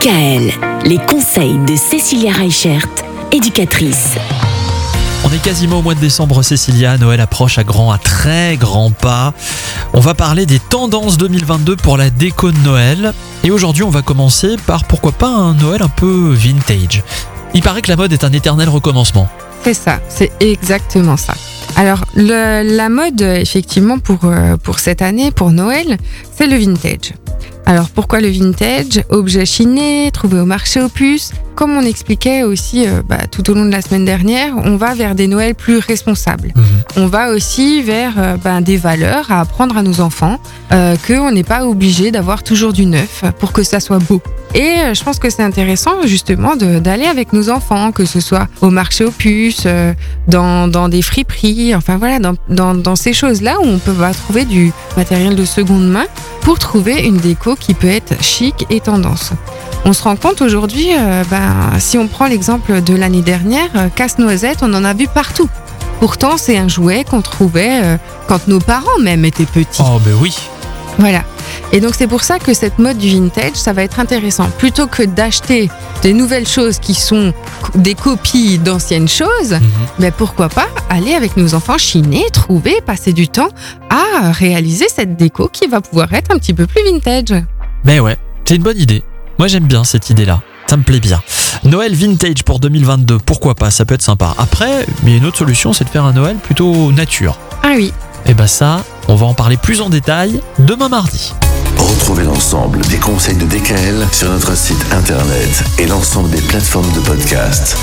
DKL, les conseils de Cécilia Reichert, éducatrice. On est quasiment au mois de décembre, Cécilia. Noël approche à grands, à très grands pas. On va parler des tendances 2022 pour la déco de Noël. Et aujourd'hui, on va commencer par pourquoi pas un Noël un peu vintage. Il paraît que la mode est un éternel recommencement. C'est ça, c'est exactement ça. Alors, le- la mode, effectivement, pour, euh, pour cette année, pour Noël, c'est le vintage. Alors, pourquoi le vintage? Objet chiné, trouvé au marché aux puces. Comme on expliquait aussi euh, bah, tout au long de la semaine dernière, on va vers des Noëls plus responsables. On va aussi vers euh, ben, des valeurs à apprendre à nos enfants, euh, qu'on n'est pas obligé d'avoir toujours du neuf pour que ça soit beau. Et je pense que c'est intéressant justement d'aller avec nos enfants, que ce soit au marché aux puces, dans, dans des friperies, enfin voilà, dans, dans, dans ces choses-là où on peut trouver du matériel de seconde main pour trouver une déco qui peut être chic et tendance. On se rend compte aujourd'hui, euh, ben, si on prend l'exemple de l'année dernière, euh, casse-noisette, on en a vu partout. Pourtant, c'est un jouet qu'on trouvait euh, quand nos parents même étaient petits. Oh, ben oui. Voilà. Et donc c'est pour ça que cette mode du vintage, ça va être intéressant. Plutôt que d'acheter des nouvelles choses qui sont des copies d'anciennes choses, Mhm. mais pourquoi pas aller avec nos enfants chiner, trouver, passer du temps à réaliser cette déco qui va pouvoir être un petit peu plus vintage. Mais ouais, c'est une bonne idée. Moi j'aime bien cette idée-là. Ça me plaît bien. Noël vintage pour 2022, pourquoi pas, ça peut être sympa. Après, il y a une autre solution, c'est de faire un Noël plutôt nature. Ah oui, Et bah ça, on va en parler plus en détail demain mardi. Retrouvez l'ensemble des conseils de DKL sur notre site internet et l'ensemble des plateformes de podcast.